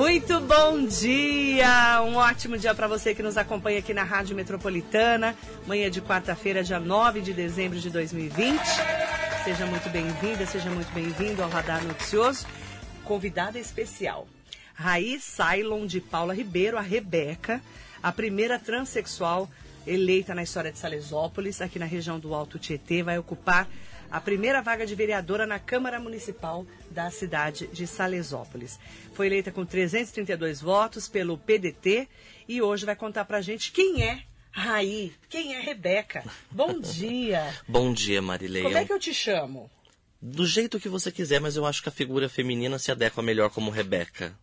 Muito bom dia! Um ótimo dia para você que nos acompanha aqui na Rádio Metropolitana. Manhã de quarta-feira, dia 9 de dezembro de 2020. Seja muito bem-vinda, seja muito bem-vindo ao Radar Noticioso. Convidada especial, Raiz Cylon de Paula Ribeiro, a Rebeca, a primeira transexual eleita na história de Salesópolis, aqui na região do Alto Tietê, vai ocupar a primeira vaga de vereadora na Câmara Municipal da cidade de Salesópolis. Foi eleita com 332 votos pelo PDT e hoje vai contar pra gente quem é Raí, quem é Rebeca. Bom dia. Bom dia, Marileia. Como é que eu te chamo? Do jeito que você quiser, mas eu acho que a figura feminina se adequa melhor como Rebeca.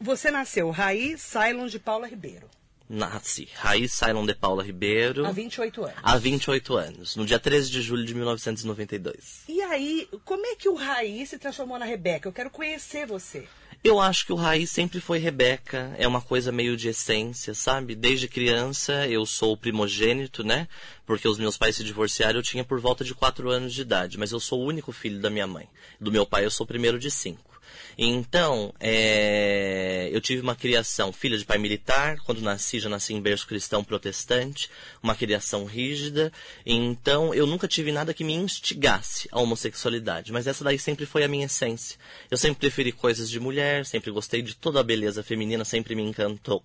Você nasceu Raí Cylon de Paula Ribeiro. Nasci. Raiz Cylon de Paula Ribeiro. Há 28 anos. Há 28 anos. No dia 13 de julho de 1992. E aí, como é que o Raí se transformou na Rebeca? Eu quero conhecer você. Eu acho que o Raiz sempre foi Rebeca, é uma coisa meio de essência, sabe? Desde criança eu sou o primogênito, né? Porque os meus pais se divorciaram, eu tinha por volta de 4 anos de idade, mas eu sou o único filho da minha mãe. Do meu pai eu sou o primeiro de cinco. Então, é, eu tive uma criação, filha de pai militar, quando nasci, já nasci em berço cristão protestante, uma criação rígida. Então, eu nunca tive nada que me instigasse à homossexualidade, mas essa daí sempre foi a minha essência. Eu sempre preferi coisas de mulher, sempre gostei de toda a beleza feminina, sempre me encantou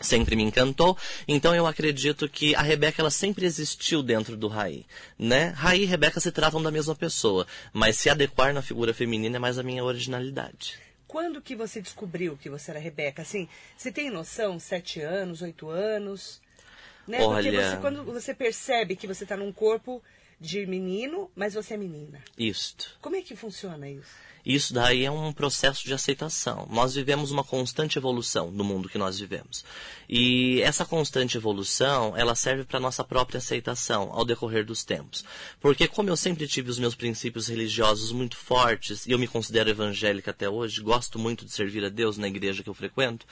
sempre me encantou. Então eu acredito que a Rebeca ela sempre existiu dentro do Raí, né? Raí e Rebeca se tratam da mesma pessoa, mas se adequar na figura feminina é mais a minha originalidade. Quando que você descobriu que você era Rebeca? Assim, você tem noção? Sete anos, oito anos? Né? Olha... Porque você, quando você percebe que você está num corpo de menino, mas você é menina. Isto. Como é que funciona isso? Isso daí é um processo de aceitação. Nós vivemos uma constante evolução no mundo que nós vivemos. E essa constante evolução, ela serve para nossa própria aceitação ao decorrer dos tempos. Porque como eu sempre tive os meus princípios religiosos muito fortes, e eu me considero evangélica até hoje, gosto muito de servir a Deus na igreja que eu frequento,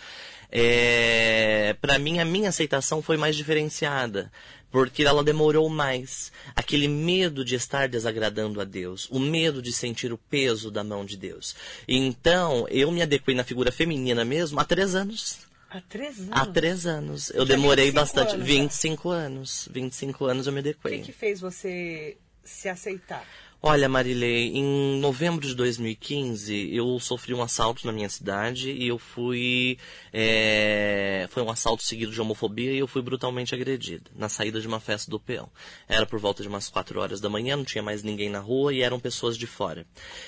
é, para mim a minha aceitação foi mais diferenciada porque ela demorou mais. Aquele medo de estar desagradando a Deus, o medo de sentir o peso da mão de Deus. Então, eu me adequei na figura feminina mesmo há três anos. Há três anos? Há três anos. Eu Já demorei bastante. Anos, 25 já. anos. 25 anos eu me adequei. O que, que fez você se aceitar? Olha, Marilei, em novembro de 2015 eu sofri um assalto na minha cidade e eu fui. É, foi um assalto seguido de homofobia e eu fui brutalmente agredida na saída de uma festa do peão. Era por volta de umas 4 horas da manhã, não tinha mais ninguém na rua e eram pessoas de fora.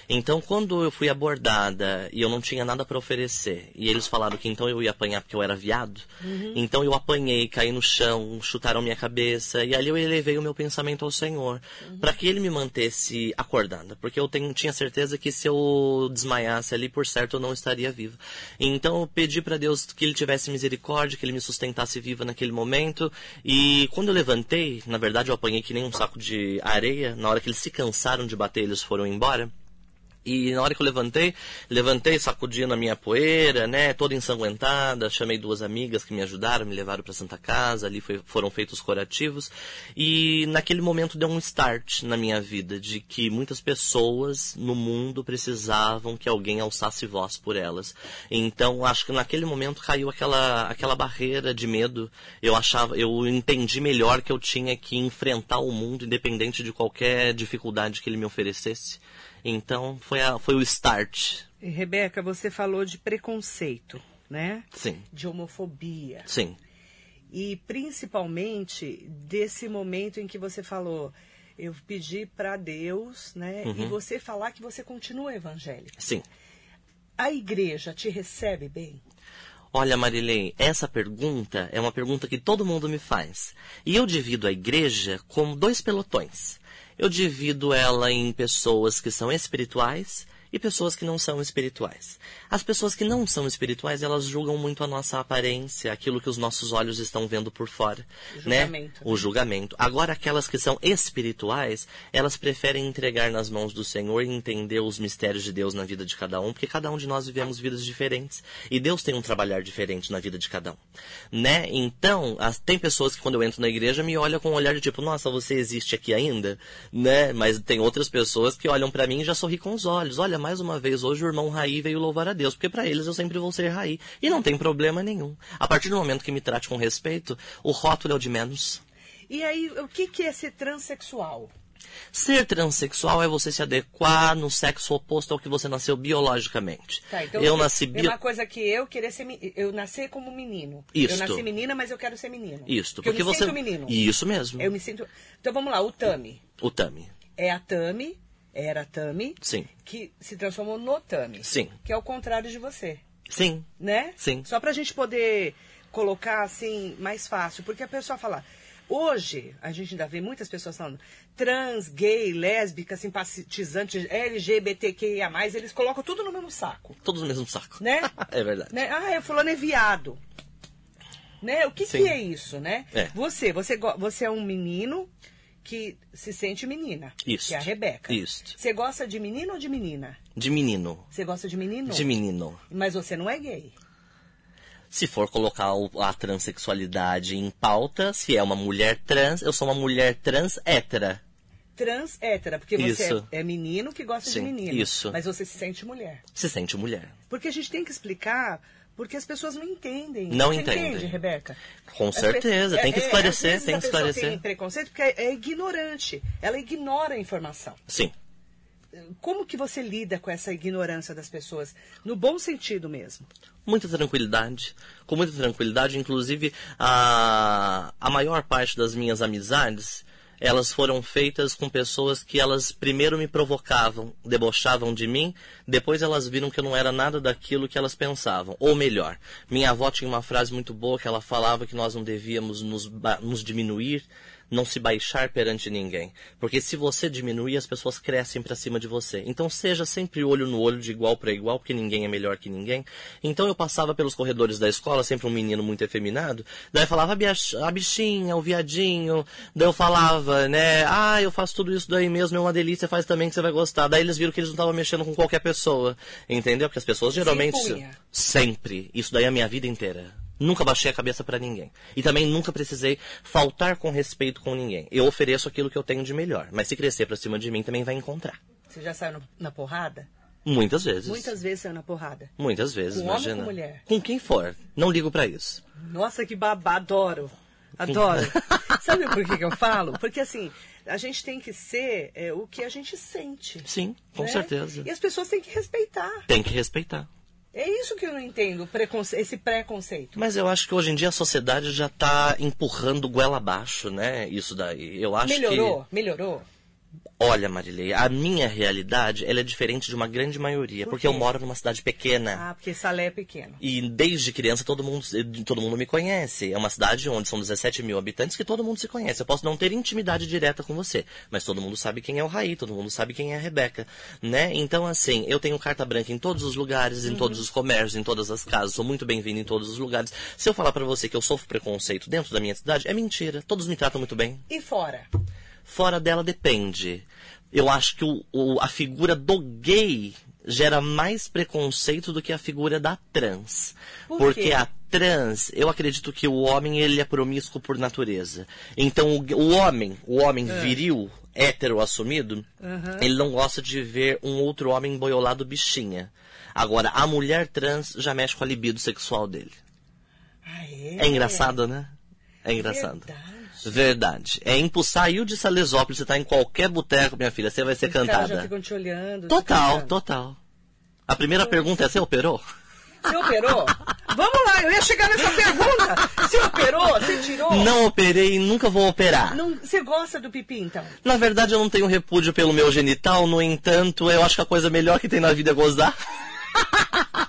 Então, quando eu fui abordada e eu não tinha nada para oferecer e eles falaram que então eu ia apanhar porque eu era viado, uhum. então eu apanhei, caí no chão, chutaram minha cabeça e ali eu elevei o meu pensamento ao Senhor uhum. para que Ele me mantesse acordada, porque eu tenho, tinha certeza que se eu desmaiasse ali, por certo, eu não estaria viva. Então eu pedi para Deus que Ele tivesse misericórdia, que Ele me sustentasse viva naquele momento. E quando eu levantei, na verdade eu apanhei que nem um saco de areia, na hora que eles se cansaram de bater, eles foram embora. E na hora que eu levantei, levantei sacudindo a minha poeira, né, toda ensanguentada, chamei duas amigas que me ajudaram, me levaram para Santa Casa, ali foi, foram feitos curativos, e naquele momento deu um start na minha vida de que muitas pessoas no mundo precisavam que alguém alçasse voz por elas. Então, acho que naquele momento caiu aquela aquela barreira de medo. Eu achava, eu entendi melhor que eu tinha que enfrentar o mundo independente de qualquer dificuldade que ele me oferecesse. Então foi, a, foi o start. E, Rebeca, você falou de preconceito, né? Sim. De homofobia. Sim. E principalmente desse momento em que você falou, eu pedi para Deus, né? Uhum. E você falar que você continua evangélica. Sim. A igreja te recebe bem? Olha, Marilei, essa pergunta é uma pergunta que todo mundo me faz. E eu divido a igreja como dois pelotões. Eu divido ela em pessoas que são espirituais e pessoas que não são espirituais. As pessoas que não são espirituais, elas julgam muito a nossa aparência, aquilo que os nossos olhos estão vendo por fora, o né? Julgamento. O julgamento. Agora, aquelas que são espirituais, elas preferem entregar nas mãos do Senhor e entender os mistérios de Deus na vida de cada um, porque cada um de nós vivemos vidas diferentes e Deus tem um trabalhar diferente na vida de cada um, né? Então, as, tem pessoas que quando eu entro na igreja me olham com um olhar de tipo, nossa, você existe aqui ainda, né? Mas tem outras pessoas que olham para mim e já sorri com os olhos. Olha, mais uma vez hoje o irmão Raí veio louvar a Deus, porque para eles eu sempre vou ser Raí. E não tem problema nenhum. A partir do momento que me trate com respeito, o rótulo é o de menos. E aí, o que, que é ser transexual? Ser transexual é você se adequar no sexo oposto ao que você nasceu biologicamente. Tá, então eu é nasci é bio... uma coisa que eu querer ser eu nasci como menino. Isto. Eu nasci menina, mas eu quero ser menino. Isto, porque, porque eu me você sinto menino. Isso mesmo. Eu me sinto. Então vamos lá, o Tami. O Tami. É a Tami, era a Tami, Sim. que se transformou no Tami. Sim. Que é o contrário de você, Sim. né? Sim. Só pra gente poder colocar assim mais fácil, porque a pessoa fala. Hoje, a gente ainda vê muitas pessoas falando trans, gay, lésbica, simpatizante, LGBTQIA+, eles colocam tudo no mesmo saco, Todos no mesmo saco. né? é verdade. né? Ah, é fulano é viado. Né? O que, Sim. que é isso, né? É. Você, você, você é um menino que se sente menina. Isso. Que é a Rebeca. Isso. Você gosta de menino ou de menina? De menino. Você gosta de menino? De menino. Mas você não é gay. Se for colocar a transexualidade em pauta, se é uma mulher trans, eu sou uma mulher trans hétera. Trans hétera, porque você Isso. é, menino que gosta de Sim, menino. isso. Mas você se sente mulher. Se sente mulher. Porque a gente tem que explicar, porque as pessoas não entendem. Não Você entendem. entende, Rebeca? Com certeza, tem que é- é, esclarecer, vezes tem que esclarecer. tem preconceito porque é, é ignorante. Ela ignora a informação. Sim. Como que você lida com essa ignorância das pessoas? No bom sentido mesmo. Muita tranquilidade. Com muita tranquilidade, inclusive a, a maior parte das minhas amizades, elas foram feitas com pessoas que elas primeiro me provocavam, debochavam de mim, depois elas viram que eu não era nada daquilo que elas pensavam. Ou melhor, minha avó tinha uma frase muito boa que ela falava que nós não devíamos nos, nos diminuir, não se baixar perante ninguém. Porque se você diminuir, as pessoas crescem para cima de você. Então seja sempre olho no olho, de igual para igual, porque ninguém é melhor que ninguém. Então eu passava pelos corredores da escola, sempre um menino muito efeminado, daí eu falava a biach- a bichinha, o viadinho, daí eu falava, né, ah, eu faço tudo isso daí mesmo, é uma delícia, faz também que você vai gostar. Daí eles viram que eles não estavam mexendo com qualquer pessoa, entendeu? Porque as pessoas geralmente... impunha. Sempre. Isso daí é a minha vida inteira. Nunca baixei a cabeça pra ninguém. E também nunca precisei faltar com respeito com ninguém. Eu ofereço aquilo que eu tenho de melhor. Mas se crescer pra cima de mim, também vai encontrar. Você já saiu na porrada? Muitas vezes. Muitas vezes saiu na porrada. Muitas vezes, Com homem ou imagina. com mulher? Com quem for. Não ligo pra isso. Nossa, que babá, adoro. Adoro. Sabe por que, que eu falo? Porque assim, a gente tem que ser é, o que a gente sente. Sim, com né? certeza. E as pessoas têm que respeitar. Tem que respeitar. É isso que eu não entendo, preconce- esse preconceito. Mas eu acho que hoje em dia a sociedade já tá empurrando goela abaixo, né? Isso daí. Eu acho melhorou? que. Melhorou? Olha, Marilei, a minha realidade ela é diferente de uma grande maioria. Por porque eu moro numa cidade pequena. Ah, porque Salé é pequeno. E desde criança todo mundo, todo mundo me conhece. É uma cidade onde são 17 mil habitantes que todo mundo se conhece. Eu posso não ter intimidade direta com você, mas todo mundo sabe quem é o Raí, todo mundo sabe quem é a Rebeca, né? Então, assim, eu tenho carta branca em todos os lugares, em todos os comércios, em todas as casas. Sou muito bem-vindo em todos os lugares. Se eu falar pra você que eu sofro preconceito dentro da minha cidade, é mentira. Todos me tratam muito bem. E fora? Fora dela depende. Eu acho que o, o- a figura do gay gera mais preconceito do que a figura da trans. Por Porque a trans, eu acredito que o homem ele é promíscuo por natureza. Então o, o homem, o homem É. viril, hétero assumido, Aham. ele não gosta de ver um outro homem boiolado bichinha. Agora, a mulher trans já mexe com a libido sexual dele. Ah, é? É engraçado, né? É engraçado. Verdade. Verdade. É impulsar de Salesópolis, você tá em qualquer boteco, minha filha, você vai ser Os caras já cantada. ficam te olhando. Total, total. A primeira pergunta é, você operou? Você operou? Vamos lá, eu ia chegar nessa pergunta. Você operou? Você tirou? Não operei e nunca vou operar. Não- Você gosta do pipi, então? Na verdade, eu não tenho repúdio pelo meu genital, no entanto, eu acho que a coisa melhor que tem na vida é gozar.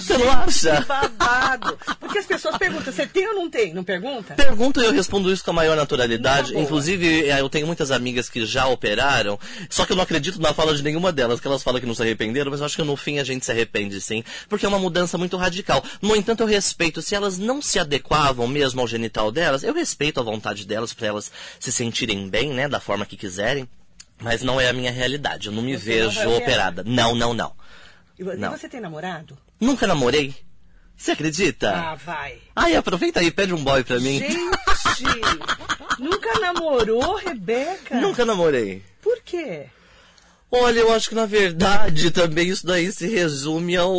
Você não acha? Babado. Porque as pessoas perguntam, você tem ou não tem? Não pergunta? Pergunta e eu respondo isso com a maior naturalidade. Inclusive, eh, eu tenho muitas amigas que já operaram, só que eu não acredito na fala de nenhuma delas, que elas falam que não se arrependeram, mas eu acho que no fim a gente se arrepende sim, porque é uma mudança muito radical. No entanto, eu respeito, se elas não se adequavam mesmo ao genital delas, eu respeito a vontade delas para elas se sentirem bem, né, da forma que quiserem. Mas não é a minha realidade, eu não me Você não vejo operar? operada. Não, não, não. E e Não. você tem namorado? Nunca namorei. Você acredita? Ah, vai. Ai, aproveita aí, pede um boy pra mim. Gente, nunca namorou, Rebeca? Nunca namorei. Por quê? Olha, eu acho que na verdade também isso daí se resume ao,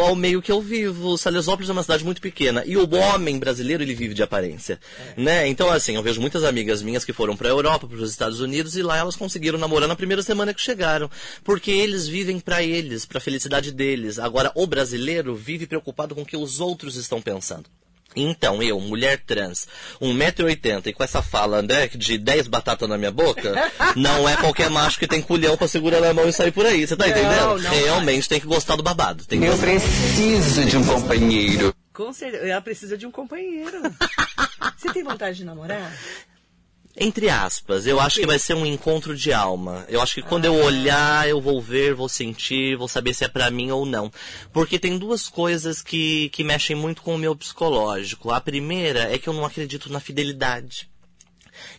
ao meio que eu vivo. Salesópolis é uma cidade muito pequena e o homem brasileiro ele vive de aparência, é. né? Então assim, eu vejo muitas amigas minhas que foram para a Europa, para os Estados Unidos e lá elas conseguiram namorar na primeira semana que chegaram, porque eles vivem para eles, para a felicidade deles. Agora o brasileiro vive preocupado com o que os outros estão pensando. Então, eu, mulher trans, 1,80m e com essa fala, né, de 10 batatas na minha boca, não é qualquer macho que tem culhão pra segurar na mão e sair por aí, você tá não, entendendo? Não Realmente vai. tem que gostar do babado. Tem eu preciso de um companheiro. Com certeza, ela precisa de um companheiro. você tem vontade de namorar? Entre aspas, eu acho que vai ser um encontro de alma. Eu acho que quando eu olhar, eu vou ver, vou sentir, vou saber se é para mim ou não. Porque tem duas coisas que, que mexem muito com o meu psicológico. A primeira é que eu não acredito na fidelidade.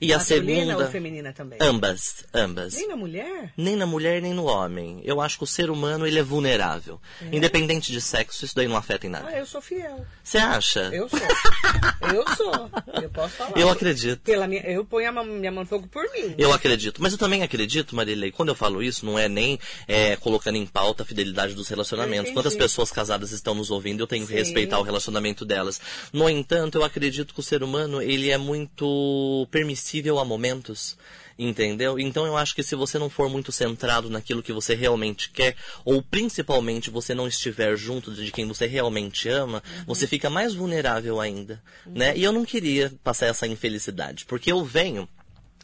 E a segunda. ou feminina também? Ambas, ambas. Nem na mulher? Nem na mulher, nem no homem. Eu acho que o ser humano ele é vulnerável. É. Independente de sexo, isso daí não afeta em nada. Ah, eu sou fiel. Você acha? Eu sou. eu sou. Eu posso falar. Eu acredito. Pela minha, eu ponho a mão, minha mão no fogo por mim. Eu acredito. Mas eu também acredito, Marilei, quando eu falo isso, não é nem é, colocando em pauta a fidelidade dos relacionamentos. Quantas pessoas casadas estão nos ouvindo, eu tenho Sim. que respeitar o relacionamento delas. No entanto, eu acredito que o ser humano, ele é muito permissivo a momentos, entendeu? Então eu acho que se você não for muito centrado naquilo que você realmente quer, ou principalmente você não estiver junto de quem você realmente ama, uhum. você fica mais vulnerável ainda, uhum. né? E eu não queria passar essa infelicidade, porque eu venho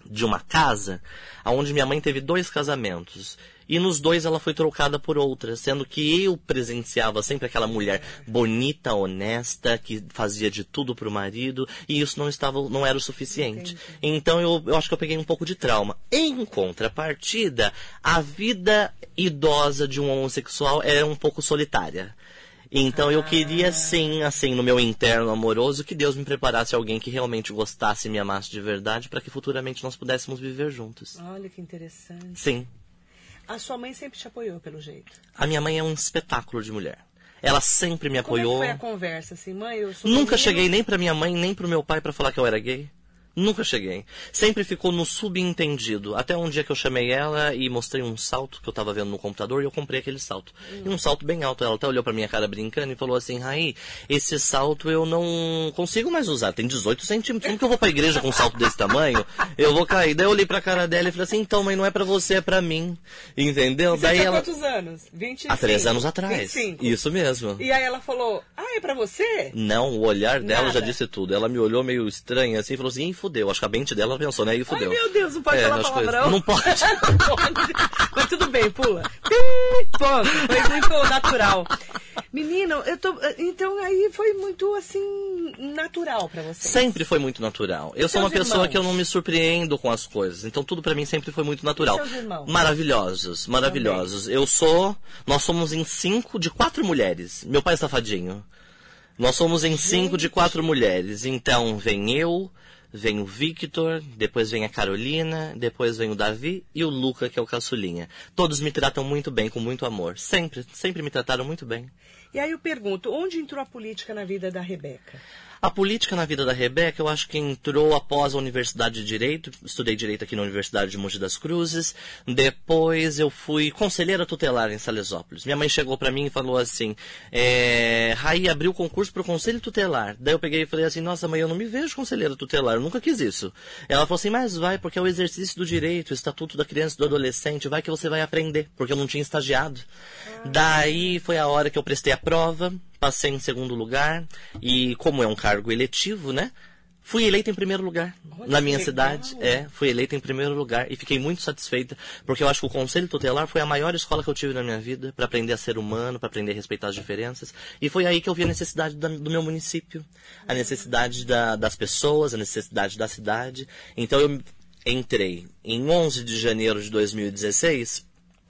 de uma casa onde minha mãe teve dois casamentos e nos dois ela foi trocada por outra, sendo que eu presenciava sempre aquela mulher bonita, honesta, que fazia de tudo pro marido, e isso não estava, não era o suficiente. Entendi. Então eu, eu acho que eu peguei um pouco de trauma. Em contrapartida, a vida idosa de um homossexual é um pouco solitária. Então eu queria sim, assim, no meu interno amoroso, que Deus me preparasse alguém que realmente gostasse e me amasse de verdade, para que futuramente nós pudéssemos viver juntos. Olha que interessante. Sim. A sua mãe sempre te apoiou, pelo jeito. A minha mãe é um espetáculo de mulher. Ela sempre me apoiou. Como é foi a conversa assim, mãe? Eu sou Nunca menino. cheguei nem para minha mãe nem para o meu pai para falar que eu era gay. Nunca cheguei. Sempre ficou no subentendido. Até um dia que eu chamei ela e mostrei um salto que eu tava vendo no computador e eu comprei aquele salto. E um salto bem alto. Ela até olhou pra minha cara brincando e falou assim, Raí, esse salto eu não consigo mais usar. Tem 18 centímetros. Como que eu vou pra igreja com um salto desse tamanho? Eu vou cair. Daí eu olhei pra cara dela e falei assim, então, mãe, não é pra você, é pra mim. Entendeu? E Daí ela... quantos anos? 25? Há três anos atrás. 25. Isso mesmo. E aí ela falou, ah, é pra você? Não, o olhar dela Nada. já disse tudo. Ela me olhou meio estranha assim e falou assim, fudeu. Acho que a mente dela ela pensou, né? E fudeu. Ai, meu Deus, não pode é, falar palavrão. Não pode. Mas tudo bem, pula. Ponto. Foi muito natural. Menino, eu tô. Então aí foi muito assim natural para você. Sempre foi muito natural. Eu sou uma pessoa irmãos? que eu não me surpreendo com as coisas. Então tudo para mim sempre foi muito natural. Maravilhosos, maravilhosos. Também. Eu sou. Nós somos em cinco de quatro mulheres. Meu pai é safadinho. Nós somos em cinco de quatro mulheres. Então vem eu, vem o Victor, depois vem a Carolina, depois vem o Davi e o Luca, que é o caçulinha. Todos me tratam muito bem, com muito amor. Sempre, sempre me trataram muito bem. E aí eu pergunto, onde entrou a política na vida da Rebeca? A política na vida da Rebeca, eu acho que entrou após a Universidade de Direito. Estudei Direito aqui na Universidade de Mogi das Cruzes. Depois eu fui conselheira tutelar em Salesópolis. Minha mãe chegou para mim e falou assim, é, Raí abriu concurso para o Conselho Tutelar. Daí eu peguei e falei assim, nossa mãe, eu não me vejo conselheira tutelar, eu nunca quis isso. Ela falou assim, mas vai, porque é o exercício do direito, o estatuto da criança e do adolescente, vai que você vai aprender, porque eu não tinha estagiado. Ah. Daí foi a hora que eu prestei a prova, passei em segundo lugar e como é um cargo eletivo, né? Fui eleita em primeiro lugar Olha na minha cidade. É, fui eleita em primeiro lugar e fiquei muito satisfeita, porque eu acho que o Conselho Tutelar foi a maior escola que eu tive na minha vida para aprender a ser humano, para aprender a respeitar as diferenças. E foi aí que eu vi a necessidade da, do meu município, a necessidade da, das pessoas, a necessidade da cidade. Então eu entrei em 11 de janeiro de 2016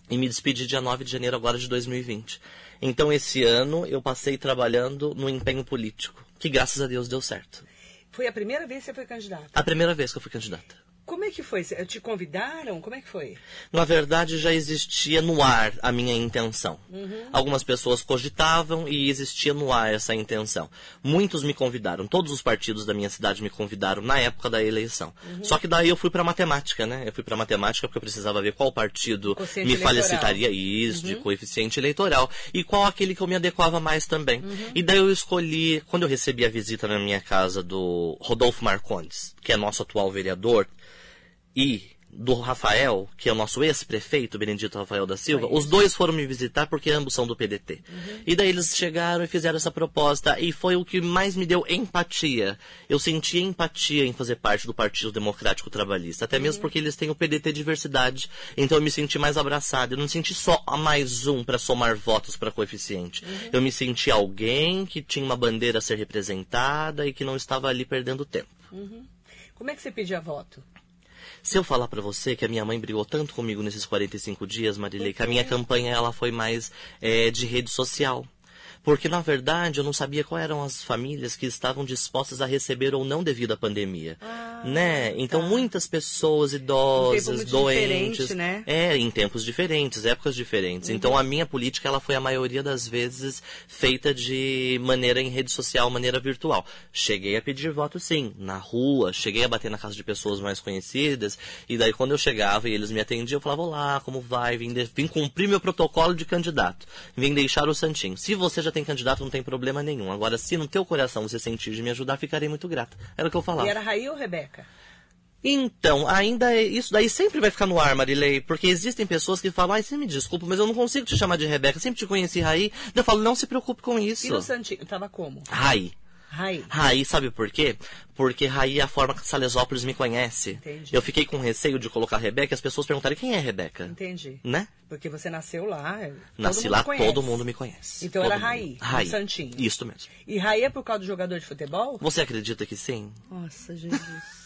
e me despedi dia 9 de janeiro agora de 2020. Então, esse ano, eu passei trabalhando no empenho político, que graças a Deus deu certo. Foi a primeira vez que você foi candidata? A primeira vez que eu fui candidata. Como é que foi? Te convidaram? Como é que foi? Na verdade, já existia no ar a minha intenção. Algumas pessoas cogitavam e existia no ar essa intenção. Muitos me convidaram, todos os partidos da minha cidade me convidaram na época da eleição. Só que daí eu fui para matemática, né? Eu fui para matemática porque eu precisava ver qual partido me felicitaria isso de coeficiente eleitoral e qual aquele que eu me adequava mais também. E daí eu escolhi, quando eu recebi a visita na minha casa do Rodolfo Marcondes, que é nosso atual vereador, e do Rafael, que é o nosso ex-prefeito, Benedito Rafael da Silva, os dois foram me visitar porque ambos são do PDT. E daí eles chegaram e fizeram essa proposta e foi o que mais me deu empatia. Eu senti empatia em fazer parte do Partido Democrático Trabalhista, até mesmo porque eles têm o PDT diversidade, então eu me senti mais abraçado. Eu não me senti só a mais um para somar votos para coeficiente. Eu me senti alguém que tinha uma bandeira a ser representada e que não estava ali perdendo tempo. Como é que você pedia voto? Se eu falar pra você que a minha mãe brigou tanto comigo nesses 45 dias, Marilei, que a minha campanha ela foi mais é, de rede social. Porque, na verdade, eu não sabia quais eram as famílias que estavam dispostas a receber ou não devido à pandemia. né? Então, muitas pessoas idosas, muito doentes. né? É, em tempos diferentes, épocas diferentes. Então, a minha política, ela foi a maioria das vezes feita de maneira em rede social, maneira virtual. Cheguei a pedir voto, sim, na rua, cheguei a bater na casa de pessoas mais conhecidas, e daí quando eu chegava e eles me atendiam, eu falava, olá, como vai? Vim, de- vim cumprir meu protocolo de candidato. Vim deixar o santinho. Se você já tem candidato, não tem problema nenhum. Agora, se no teu coração você sentir de me ajudar, ficarei muito grata. Era o que eu falava. E era Raí ou Rebeca? Então, ainda é- isso daí sempre vai ficar no ar, Marilei, porque existem pessoas que falam, ai, você me desculpa, mas eu não consigo te chamar de Rebeca, sempre te conheci Raí. Eu falo, não se preocupe com isso. E no Santinho? Tava como? Raí. Raí. Raí, sabe por quê? Porque Raí é a forma que Salesópolis me conhece. Entendi. Eu fiquei com receio de colocar Rebeca e as pessoas perguntarem quem é Rebeca. Entendi. Né? Porque você nasceu lá. Nasci lá, conhece. todo mundo me conhece. Então Todo era. Raí, Raí. Santinho. Isso mesmo. E Raí é por causa do jogador de futebol? Você acredita que sim? Nossa, Jesus.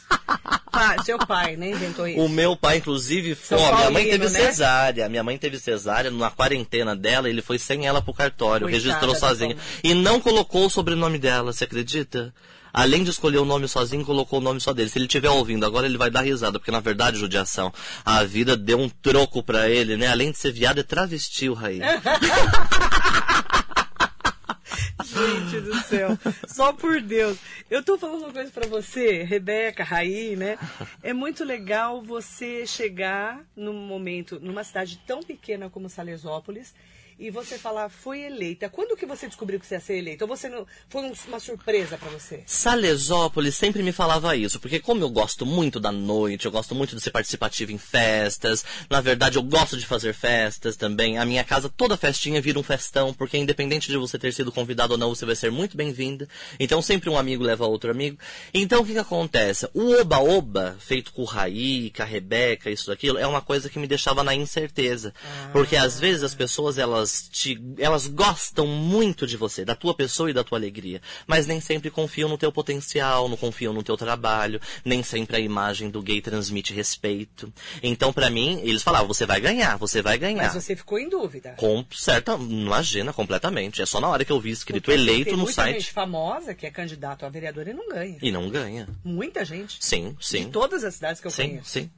Seu pai, né? Inventou isso. O meu pai, inclusive, foi. Ó, minha mãe teve né? cesárea. Minha mãe teve cesárea. Na quarentena dela, ele foi sem ela pro cartório. Coitada registrou sozinho. E não colocou o sobrenome dela, você acredita? Além de escolher o nome sozinho, colocou o nome só dele. Se ele estiver ouvindo agora, ele vai dar risada, porque na verdade, judiação, a vida deu um troco pra ele, né? Além de ser viado, é travesti o Raí. Gente do céu. Só por Deus. Eu tô falando uma coisa pra você, Rebeca, Raí, né? É muito legal você chegar num momento, numa cidade tão pequena como Salesópolis, e você falar, foi eleita. Quando que você descobriu que você ia ser eleita? Ou você não, foi um- uma surpresa pra você? Salesópolis sempre me falava isso, porque como eu gosto muito da noite, eu gosto muito de ser participativo em festas, na verdade eu gosto de fazer festas também. A minha casa, toda festinha vira um festão, porque independente de você ter sido convidado ou não, você vai ser muito bem-vinda. Então sempre um amigo leva outro amigo. Então o que que acontece? O oba-oba, feito com o Raí, com a Rebeca, isso daquilo, é uma coisa que me deixava na incerteza. Porque às vezes as pessoas, elas te, elas gostam muito de você, da tua pessoa e da tua alegria, mas nem sempre confiam no teu potencial, não confiam no teu trabalho, nem sempre a imagem do gay transmite respeito. Então, pra mim, eles falavam, você vai ganhar, você vai ganhar. Mas você ficou em dúvida. Com certa, imagina, completamente. É só na hora que eu vi escrito Porque eleito tem no muita site gente famosa que é candidato a vereador e não ganha. e não ganha. Muita gente. Sim, sim. De todas as cidades que eu Sim, conheço. sim.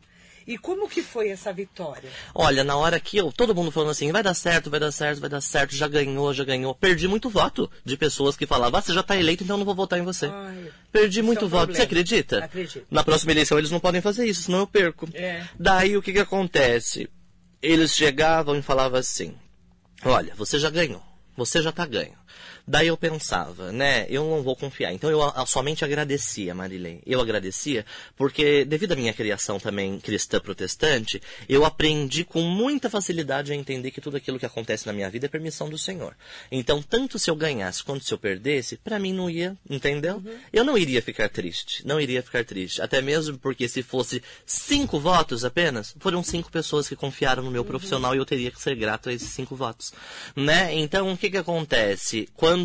E como que foi essa vitória? Olha, na hora que eu, todo mundo falando assim, vai dar certo, vai dar certo, vai dar certo, já ganhou, já ganhou. Perdi muito voto de pessoas que falavam, ah, você já tá eleito, então eu não vou votar em você. Ai, Perdi isso muito é um voto. problema. Você acredita? Acredito. Na próxima eleição eles não podem fazer isso, senão eu perco. É. Daí o que que acontece? Eles chegavam e falavam assim, olha, você já ganhou, você já tá ganho. Daí eu pensava, né, eu não vou confiar. Então eu somente agradecia, Marilei. Eu agradecia porque, devido à minha criação também cristã protestante, eu aprendi com muita facilidade a entender que tudo aquilo que acontece na minha vida é permissão do Senhor. Então, tanto se eu ganhasse quanto se eu perdesse, pra mim não ia, entendeu? Eu não iria ficar triste, não iria ficar triste. Até mesmo porque se fosse cinco votos apenas, foram cinco pessoas que confiaram no meu profissional e eu teria que ser grato a esses cinco votos, né? Então, o que que acontece? Quando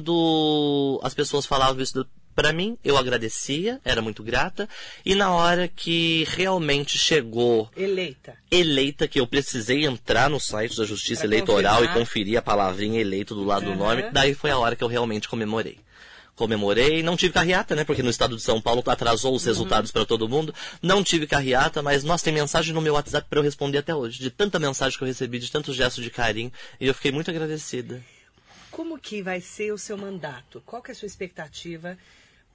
as pessoas falavam isso do- pra mim, eu agradecia, era muito grata, e na hora que realmente chegou Eleita. eleita, que eu precisei entrar no site da Justiça Pra Eleitoral confirmar. e conferir a palavrinha eleito do lado do Aham. nome, daí foi a hora que eu realmente comemorei. comemorei. Não tive carreata, né? Porque no estado de São Paulo atrasou os resultados para todo mundo. Não tive carreata, mas nossa, tem mensagem no meu WhatsApp para eu responder até hoje. De tanta mensagem que eu recebi, de tantos gestos de carinho. E eu fiquei muito agradecida. Como que vai ser o seu mandato? Qual que é a sua expectativa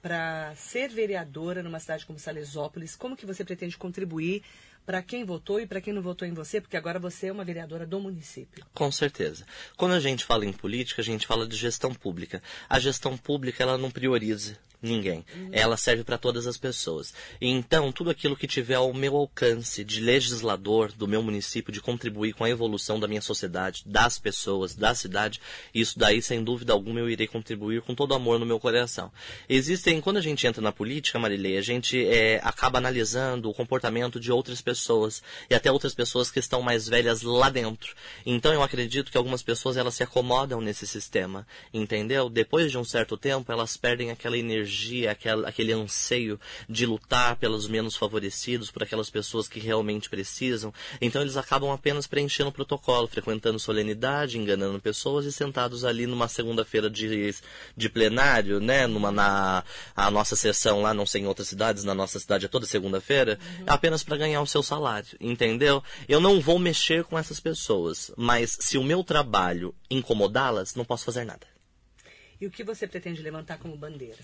para ser vereadora numa cidade como Salesópolis? Como que você pretende contribuir para quem votou e para quem não votou em você? Porque agora você é uma vereadora do município. Com certeza. Quando a gente fala em política, a gente fala de gestão pública. A gestão pública, ela não prioriza ninguém. Ela serve para todas as pessoas. E então, tudo aquilo que tiver ao meu alcance de legislador do meu município, de contribuir com a evolução da minha sociedade, das pessoas, da cidade, isso daí, sem dúvida alguma, eu irei contribuir com todo amor no meu coração. Existem, quando a gente entra na política, Marilei, a gente é, acaba analisando o comportamento de outras pessoas e até outras pessoas que estão mais velhas lá dentro. Então, eu acredito que algumas pessoas elas se acomodam nesse sistema, entendeu? Depois de um certo tempo, elas perdem aquela energia aquele, aquele anseio de lutar pelos menos favorecidos, por aquelas pessoas que realmente precisam. Então eles acabam apenas preenchendo o protocolo, frequentando solenidade, enganando pessoas e sentados ali numa segunda-feira de, de plenário, né? Numa, na a nossa sessão lá, não sei em outras cidades, na nossa cidade é toda segunda-feira, uhum. apenas para ganhar o seu salário, entendeu? Eu não vou mexer com essas pessoas, mas se o meu trabalho incomodá-las, não posso fazer nada. E o que você pretende levantar como bandeira?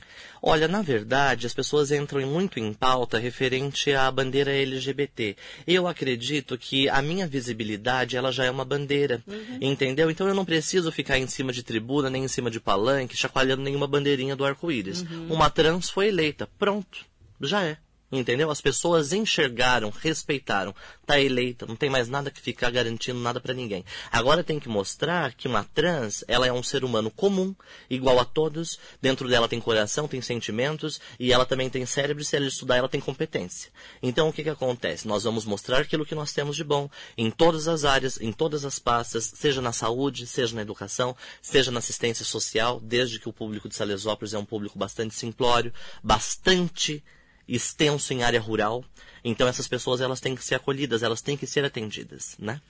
Olha, na verdade, as pessoas entram muito em pauta referente à bandeira LGBT. Eu acredito que a minha visibilidade, ela já é uma bandeira, uhum. entendeu? Então eu não preciso ficar em cima de tribuna, nem em cima de palanque, chacoalhando nenhuma bandeirinha do arco-íris. Uhum. Uma trans foi eleita. Pronto. Já é. Entendeu? As pessoas enxergaram, respeitaram. Tá eleita, não tem mais nada que ficar garantindo nada para ninguém. Agora tem que mostrar que uma trans, ela é um ser humano comum, igual a todos. Dentro dela tem coração, tem sentimentos e ela também tem cérebro. Se ela estudar, ela tem competência. Então o que que acontece? Nós vamos mostrar aquilo que nós temos de bom em todas as áreas, em todas as pastas, seja na saúde, seja na educação, seja na assistência social, desde que o público de Salesópolis é um público bastante simplório, bastante extenso em área rural. Então essas pessoas elas têm que ser acolhidas, elas têm que ser atendidas, né?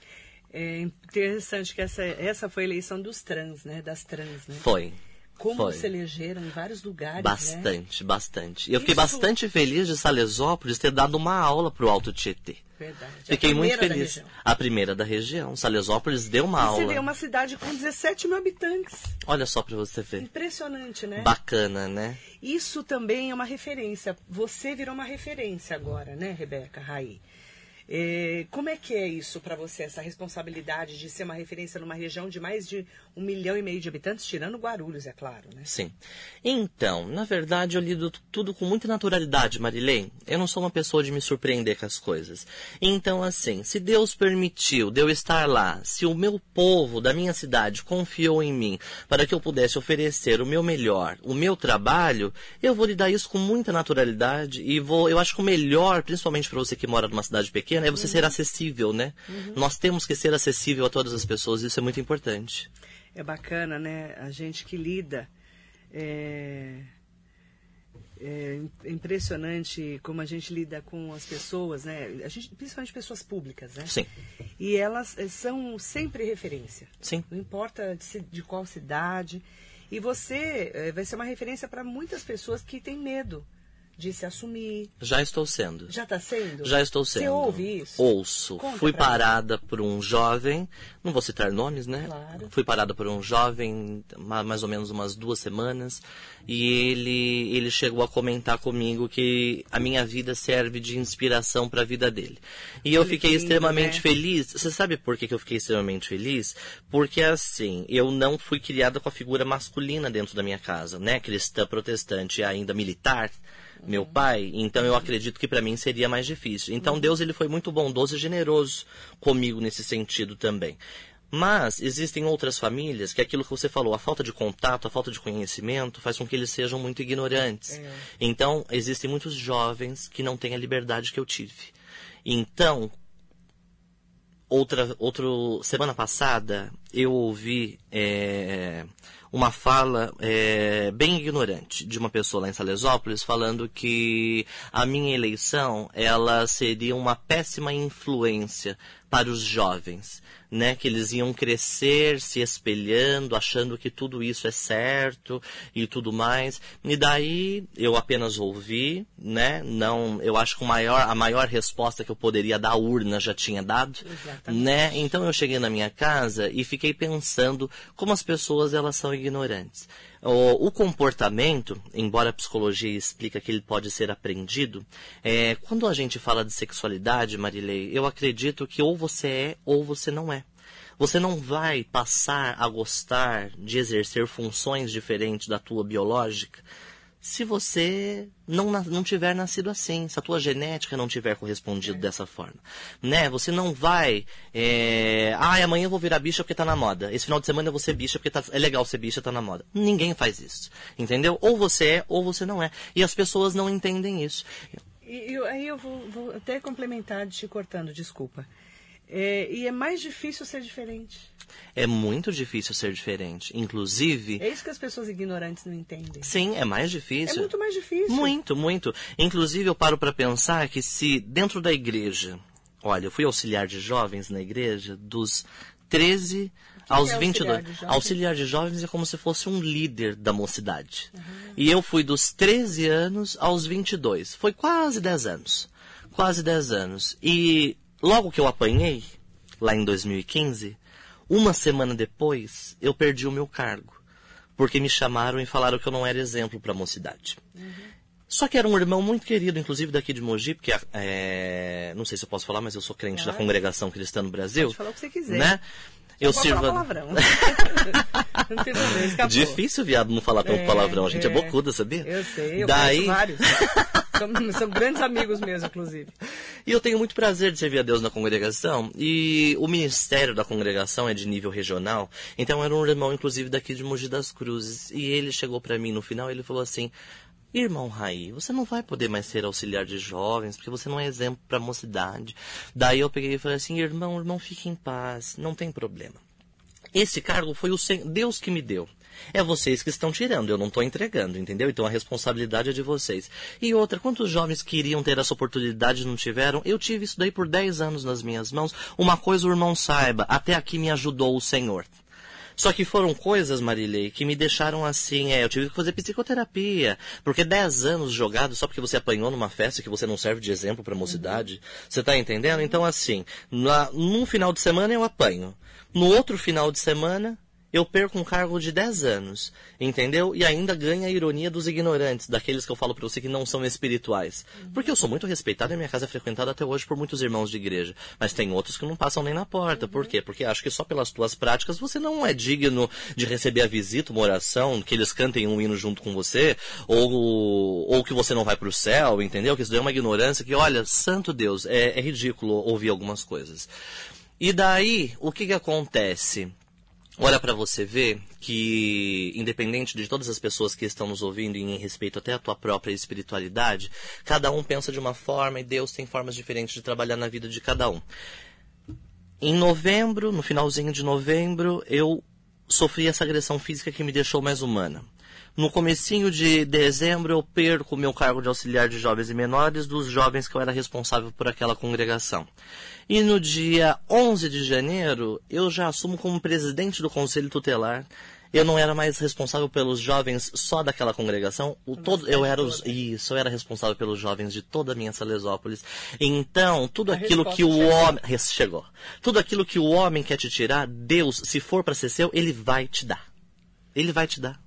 É interessante que essa, essa foi a eleição dos trans, né? Das trans, né? Foi. Como Foi. se elegeram em vários lugares, Bastante, né? bastante. Eu fiquei bastante feliz de Salesópolis ter dado uma aula para o Alto Tietê. Verdade. Fiquei muito feliz. A primeira da região. Salesópolis deu uma e aula. Você vê uma cidade com 17 mil habitantes. Olha só para você ver. Impressionante, né? Bacana, né? Isso também é uma referência. Você virou uma referência agora, né, Rebeca Raí? É, como é que é isso para você, essa responsabilidade de ser uma referência numa região de mais de um milhão e meio de habitantes, tirando Guarulhos, é claro, né? Sim. Então, na verdade, eu lido tudo com muita naturalidade, Marilene. Eu não sou uma pessoa de me surpreender com as coisas. Então, assim, se Deus permitiu de eu estar lá, se o meu povo da minha cidade confiou em mim para que eu pudesse oferecer o meu melhor, o meu trabalho, eu vou lidar isso com muita naturalidade e vou, eu acho que o melhor, principalmente para você que mora numa cidade pequena, pequena é você uhum. ser acessível, né? Uhum. Nós temos que ser acessível a todas as pessoas, isso é muito importante. É bacana, né? A gente que lida. É... É impressionante como a gente lida com as pessoas, né? A gente, principalmente pessoas públicas, né? Sim. E elas eh, são sempre referência. Sim. Não importa de, de qual cidade. E você é, vai ser uma referência para muitas pessoas que têm medo de se assumir. Já estou sendo. Já está sendo? Já estou sendo. Você ouve isso? Ouço. Conta Fui parada mim. por um jovem, não vou citar nomes, né? Claro. Fui parada por um jovem, mais ou menos umas duas semanas, e ele, ele chegou a comentar comigo que a minha vida serve de inspiração para a vida dele. E eu fiquei lindo, extremamente né? feliz. Você sabe por que, que eu fiquei extremamente feliz? Porque assim, eu não fui criada com a figura masculina dentro da minha casa, né? Cristã protestante ainda militar meu pai, então eu acredito que para mim seria mais difícil. Então uhum. Deus ele foi muito bondoso e generoso comigo nesse sentido também. Mas existem outras famílias que aquilo que você falou, a falta de contato, a falta de conhecimento faz com que eles sejam muito ignorantes. É. Então, existem muitos jovens que não têm a liberdade que eu tive. Então, outra, outro semana passada eu ouvi é, uma fala é, bem ignorante de uma pessoa lá em Salesópolis falando que a minha eleição ela seria uma péssima influência para os jovens, né? Que eles iam crescer se espelhando, achando que tudo isso é certo e tudo mais. E daí eu apenas ouvi, né? Não, eu acho que o maior, a maior resposta que eu poderia dar à urna já tinha dado, Exatamente. né? Então eu cheguei na minha casa e fiquei pensando como as pessoas elas são ignorantes. O, o, comportamento, embora a psicologia explica que ele pode ser aprendido, é, quando a gente fala de sexualidade, Marilei, eu acredito que ou você é ou você não é. Você não vai passar a gostar de exercer funções diferentes da tua biológica se você não, não tiver nascido assim, se a tua genética não tiver correspondido dessa forma. Né? Você não vai, é... ah, amanhã eu vou virar bicha porque tá na moda. Esse final de semana eu vou ser bicha porque tá... é legal ser bicha, tá na moda. Ninguém faz isso, entendeu? Ou você é, ou você não é. E as pessoas não entendem isso. E, e aí eu vou, vou, até complementar te cortando, desculpa. É, e é mais difícil ser diferente. É muito difícil ser diferente. Inclusive. É isso que as pessoas ignorantes não entendem. Sim, é mais difícil. É muito mais difícil. Muito, muito. Inclusive, eu paro para pensar que se dentro da igreja. Olha, eu fui auxiliar de jovens na igreja dos 13 aos é 22. auxiliar de jovens? Auxiliar de jovens é como se fosse um líder da mocidade. E eu fui dos 13 anos aos 22. Foi quase 10 anos. Quase 10 anos. E logo que eu apanhei, lá em 2015, uma semana depois, eu perdi o meu cargo. Porque me chamaram e falaram que eu não era exemplo para a mocidade. Só que era um irmão muito querido, inclusive daqui de Mogi, porque é, não sei se eu posso falar, mas eu sou crente da Claro. congregação cristã no Brasil. Pode falar o que você quiser. Né? Eu Pode sirvo. palavrão. não tem problema. Difícil, viado, não falar tanto É, palavrão. A gente é, é. bocuda, sabia? Eu sei, eu Daí... conheço vários. são, grandes amigos mesmo, inclusive. E eu tenho muito prazer de servir a Deus na congregação. E o ministério da congregação é de nível regional. Então era um irmão, inclusive, daqui de Mogi das Cruzes. E ele chegou para mim no final ele falou assim: Irmão Raí, você não vai poder mais ser auxiliar de jovens, porque você não é exemplo para a mocidade. Daí eu peguei e falei assim: Irmão, irmão, fique em paz, não tem problema. Esse cargo foi o Deus que me deu. É vocês que estão tirando, eu não estou entregando, entendeu? Então a responsabilidade é de vocês. E outra, quantos jovens queriam ter essa oportunidade e não tiveram? Eu tive isso daí por 10 anos nas minhas mãos. Uma coisa o irmão saiba, até aqui me ajudou o Senhor. Só que foram coisas, Marilei, que me deixaram assim, é, eu tive que fazer psicoterapia, porque 10 anos jogado só porque você apanhou numa festa que você não serve de exemplo pra mocidade, você tá entendendo? Então assim, na, num final de semana eu apanho, no outro final de semana eu perco um cargo de 10 anos, entendeu? E ainda ganha a ironia dos ignorantes, daqueles que eu falo pra você que não são espirituais. Porque eu sou muito respeitado e minha casa é frequentada até hoje por muitos irmãos de igreja. Mas tem outros que não passam nem na porta. Por quê? Porque acho que só pelas tuas práticas você não é digno de receber a visita, uma oração, que eles cantem um hino junto com você, ou, ou que você não vai pro céu, entendeu? Que isso daí é uma ignorância que, olha, santo Deus, é, é ridículo ouvir algumas coisas. E daí, o que que acontece? Olha para você ver que, independente de todas as pessoas que estão nos ouvindo e em respeito até à tua própria espiritualidade, cada um pensa de uma forma e Deus tem formas diferentes de trabalhar na vida de cada um. Em novembro, no finalzinho de novembro, eu sofri essa agressão física que me deixou mais humana. No comecinho de dezembro, eu perco o meu cargo de auxiliar de jovens e menores dos jovens que eu era responsável por aquela congregação. E no dia 11 de janeiro, eu já assumo como presidente do conselho tutelar. Eu não era mais responsável pelos jovens só daquela congregação. O todo, eu era os, isso, eu era responsável pelos jovens de toda a minha Salesópolis. Então, tudo A aquilo que o chegou. homem chegou. Tudo aquilo que o homem quer te tirar, Deus, se for para ser seu, ele vai te dar. Ele vai te dar.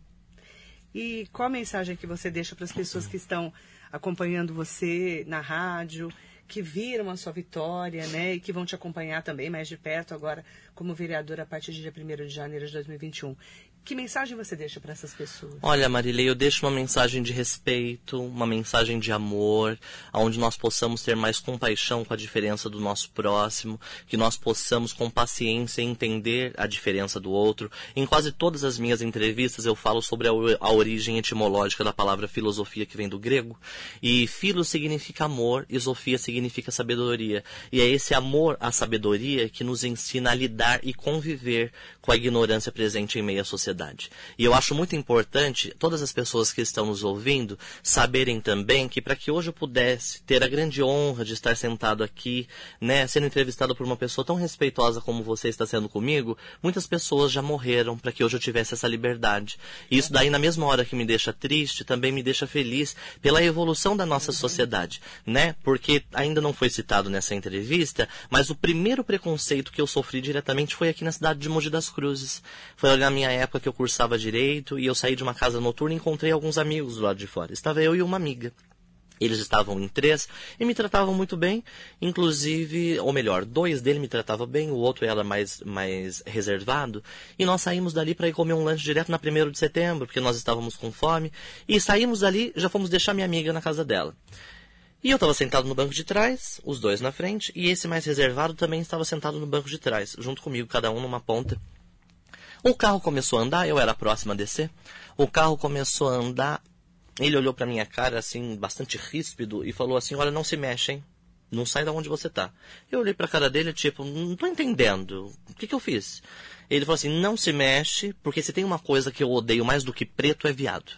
E qual a mensagem que você deixa para as pessoas que estão acompanhando você na rádio, que viram a sua vitória, né? E que vão te acompanhar também mais de perto agora como vereadora a partir do dia 1 de janeiro de 2021. Que mensagem você deixa para essas pessoas? Olha, Marilei, eu deixo uma mensagem de respeito, uma mensagem de amor, onde nós possamos ter mais compaixão com a diferença do nosso próximo, que nós possamos com paciência entender a diferença do outro. Em quase todas as minhas entrevistas eu falo sobre a, a origem etimológica da palavra filosofia que vem do grego. E filo significa amor e sofia significa sabedoria. E é esse amor à sabedoria que nos ensina a lidar e conviver com a ignorância presente em meio à sociedade. E eu acho muito importante todas as pessoas que estão nos ouvindo saberem também que para que hoje eu pudesse ter a grande honra de estar sentado aqui, né, sendo entrevistado por uma pessoa tão respeitosa como você está sendo comigo, muitas pessoas já morreram para que hoje eu tivesse essa liberdade. E isso daí na mesma hora que me deixa triste, também me deixa feliz pela evolução da nossa sociedade, né? Porque ainda não foi citado nessa entrevista, mas o primeiro preconceito que eu sofri diretamente foi aqui na cidade de Mogi das Cruzes. Foi na minha época que eu cursava direito e eu saí de uma casa noturna e encontrei alguns amigos do lado de fora. Estava eu e uma amiga. Eles estavam em três e me tratavam muito bem, inclusive, ou melhor, dois dele me tratavam bem, o outro era mais, mais reservado. E nós saímos dali para ir comer um lanche direto na 1 de setembro, porque nós estávamos com fome. E saímos dali, já fomos deixar minha amiga na casa dela. E eu estava sentado no banco de trás, os dois na frente, e esse mais reservado também estava sentado no banco de trás, junto comigo, cada um numa ponta. O carro começou a andar, eu era próximo a descer. O carro começou a andar ele olhou para minha cara, assim, bastante ríspido, e falou assim: Olha, não se mexe, hein? Não sai da onde você tá. Eu olhei pra cara dele, tipo, não tô entendendo. O que que eu fiz? Ele falou assim: Não se mexe, porque se tem uma coisa que eu odeio mais do que preto é viado.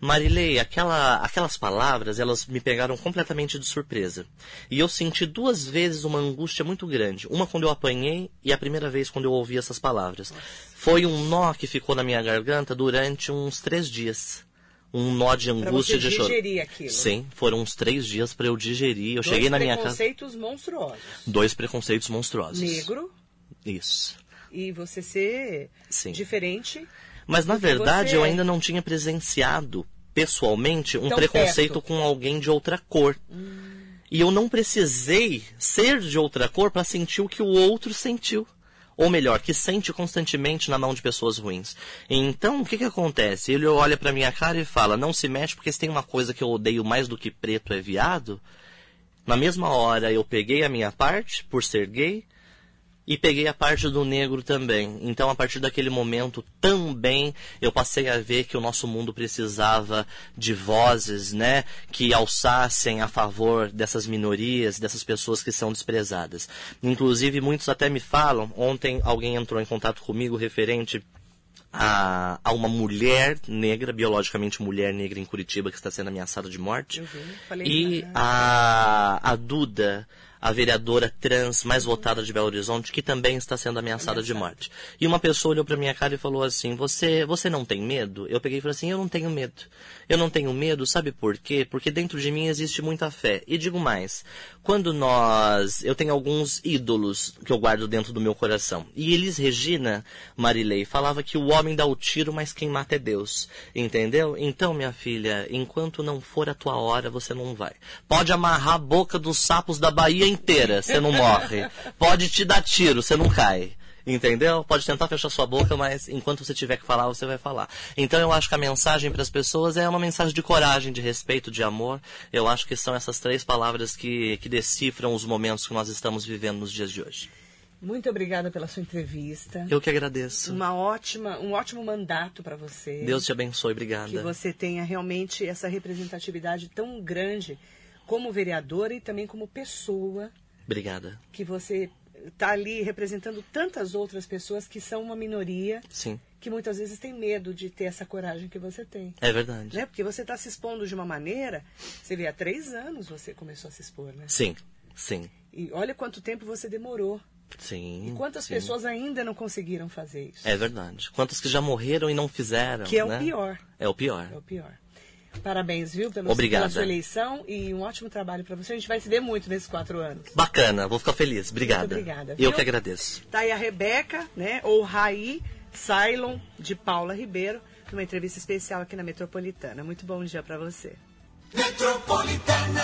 Marilei, aquela, aquelas palavras, elas me pegaram completamente de surpresa. E eu senti duas vezes uma angústia muito grande. Uma quando eu apanhei e a primeira vez quando eu ouvi essas palavras. Foi um nó que ficou na minha garganta durante uns três dias um nó de angústia de choro. aquilo. Sim, foram uns três dias para eu digerir. Eu Dois cheguei na minha casa. Dois preconceitos monstruosos. Dois preconceitos monstruosos. Negro. Isso. E você ser Sim. diferente. Mas na verdade eu é. ainda não tinha presenciado pessoalmente um Tão preconceito perto. com alguém de outra cor. Hum. E eu não precisei ser de outra cor para sentir o que o outro sentiu ou melhor, que sente constantemente na mão de pessoas ruins. Então, o que, que acontece? Ele olha para minha cara e fala: Não se mexe porque se tem uma coisa que eu odeio mais do que preto é viado. Na mesma hora, eu peguei a minha parte, por ser gay, e peguei a parte do negro também. Então, a partir daquele momento também eu passei a ver que o nosso mundo precisava de vozes, né, que alçassem a favor dessas minorias, dessas pessoas que são desprezadas. Inclusive, muitos até me falam, ontem alguém entrou em contato comigo referente a, a, uma mulher negra, biologicamente mulher negra em Curitiba, que está sendo ameaçada de morte. Uhum, e a, a Duda, a vereadora trans mais votada de Belo Horizonte, que também está sendo ameaçada de morte. E uma pessoa olhou para minha cara e falou assim: "Você, você não tem medo?" Eu peguei e falei assim: "Eu não tenho medo. Eu não tenho medo, sabe por quê? Porque dentro de mim existe muita fé. E digo mais, quando nós, eu tenho alguns ídolos que eu guardo dentro do meu coração. E Elis Regina Marilei falava que o homem dá o tiro, mas quem mata é Deus. Entendeu? Então, minha filha, enquanto não for a tua hora, você não vai. Pode amarrar a boca dos sapos da Bahia inteira, você não morre. Pode te dar tiro, você não cai. Entendeu? Pode tentar fechar sua boca, mas enquanto você tiver que falar, você vai falar. Então eu acho que a mensagem para as pessoas é uma mensagem de coragem, de respeito, de amor. Eu acho que são essas três palavras que, que decifram os momentos que nós estamos vivendo nos dias de hoje. Muito obrigada pela sua entrevista. Eu que agradeço. Uma ótima, um ótimo mandato para você. Deus te abençoe, obrigada. Que você tenha realmente essa representatividade tão grande como vereadora e também como pessoa. Obrigada. Que você está ali representando tantas outras pessoas que são uma minoria. Sim. Que muitas vezes tem medo de ter essa coragem que você tem. É verdade. Né? Porque você está se expondo de uma maneira. Você vê, há três anos você começou a se expor, né? Sim, sim. E olha quanto tempo você demorou. Sim. E quantas sim. pessoas ainda não conseguiram fazer isso? É verdade. Quantas que já morreram e não fizeram. Que é né? o pior. É o pior. É o pior. Parabéns, viu, pelo, Obrigada. pela sua eleição e um ótimo trabalho para você. A gente vai se ver muito nesses quatro anos. Bacana, vou ficar feliz. Obrigada. Muito obrigada. Eu que agradeço. Tá aí a Rebeca, né, ou Raí Cylon, de Paula Ribeiro, numa entrevista especial aqui na Metropolitana. Muito bom dia para você. Metropolitana.